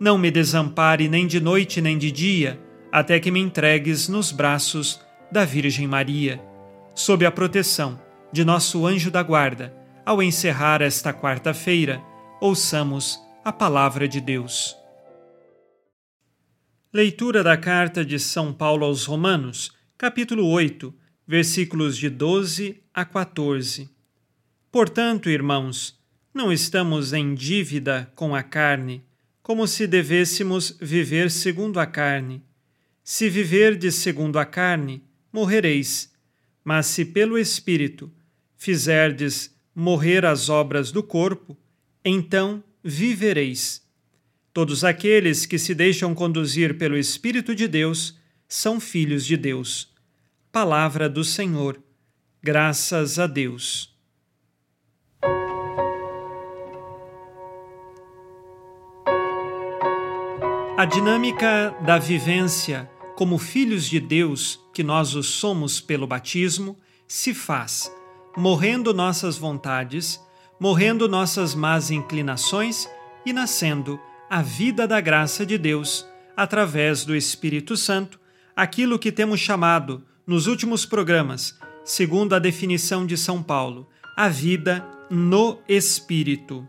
não me desampare nem de noite nem de dia, até que me entregues nos braços da Virgem Maria. Sob a proteção de nosso anjo da guarda, ao encerrar esta quarta-feira, ouçamos a palavra de Deus. Leitura da carta de São Paulo aos Romanos, capítulo 8, versículos de 12 a 14. Portanto, irmãos, não estamos em dívida com a carne como se devêssemos viver segundo a carne. Se viverdes segundo a carne, morrereis. Mas se pelo Espírito fizerdes morrer as obras do corpo, então vivereis. Todos aqueles que se deixam conduzir pelo Espírito de Deus são filhos de Deus. Palavra do Senhor. Graças a Deus. A dinâmica da vivência como filhos de Deus, que nós o somos pelo batismo, se faz morrendo nossas vontades, morrendo nossas más inclinações e nascendo a vida da graça de Deus através do Espírito Santo, aquilo que temos chamado nos últimos programas, segundo a definição de São Paulo, a vida no Espírito.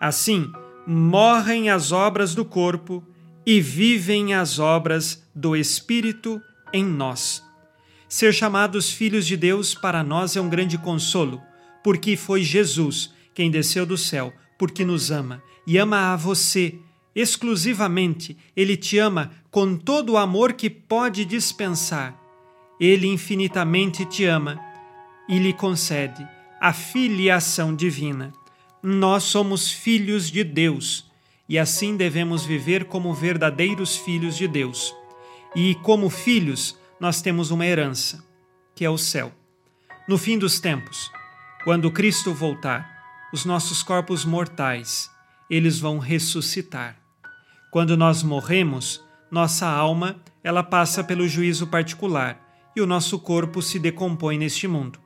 Assim, morrem as obras do corpo e vivem as obras do Espírito em nós. Ser chamados filhos de Deus para nós é um grande consolo, porque foi Jesus quem desceu do céu, porque nos ama e ama a você exclusivamente. Ele te ama com todo o amor que pode dispensar. Ele infinitamente te ama e lhe concede a filiação divina. Nós somos filhos de Deus e assim devemos viver como verdadeiros filhos de Deus. E como filhos, nós temos uma herança, que é o céu. No fim dos tempos, quando Cristo voltar, os nossos corpos mortais, eles vão ressuscitar. Quando nós morremos, nossa alma, ela passa pelo juízo particular e o nosso corpo se decompõe neste mundo.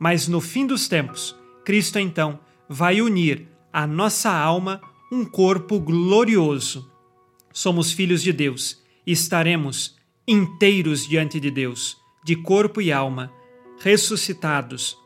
Mas no fim dos tempos, Cristo então vai unir a nossa alma um corpo glorioso. Somos filhos de Deus e estaremos inteiros diante de Deus, de corpo e alma, ressuscitados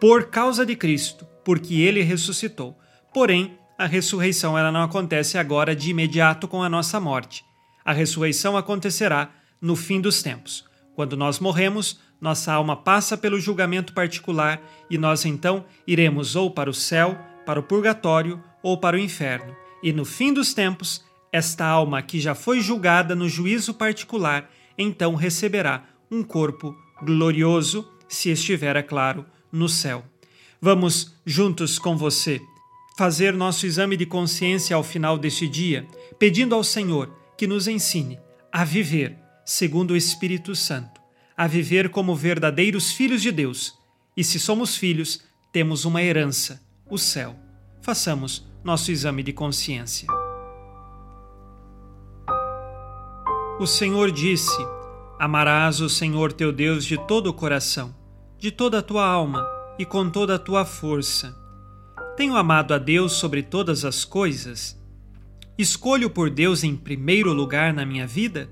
por causa de Cristo, porque ele ressuscitou. Porém, a ressurreição ela não acontece agora de imediato com a nossa morte. A ressurreição acontecerá no fim dos tempos. Quando nós morremos, nossa alma passa pelo julgamento particular e nós então iremos ou para o céu, para o purgatório ou para o inferno. E no fim dos tempos, esta alma que já foi julgada no juízo particular, então receberá um corpo glorioso, se estiver, é claro, no céu. Vamos juntos com você fazer nosso exame de consciência ao final deste dia, pedindo ao Senhor que nos ensine a viver segundo o Espírito Santo, a viver como verdadeiros filhos de Deus. E se somos filhos, temos uma herança, o céu façamos nosso exame de consciência. O Senhor disse: Amarás o Senhor teu Deus de todo o coração, de toda a tua alma e com toda a tua força. Tenho amado a Deus sobre todas as coisas? Escolho por Deus em primeiro lugar na minha vida?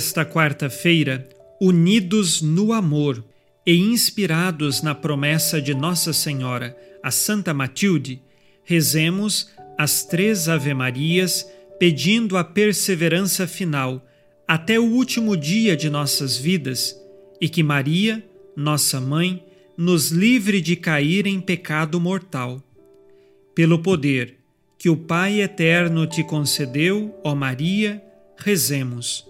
Nesta quarta-feira, unidos no amor e inspirados na promessa de Nossa Senhora, a Santa Matilde, rezemos as três Ave-Marias, pedindo a perseverança final até o último dia de nossas vidas e que Maria, nossa mãe, nos livre de cair em pecado mortal. Pelo poder que o Pai eterno te concedeu, ó Maria, rezemos.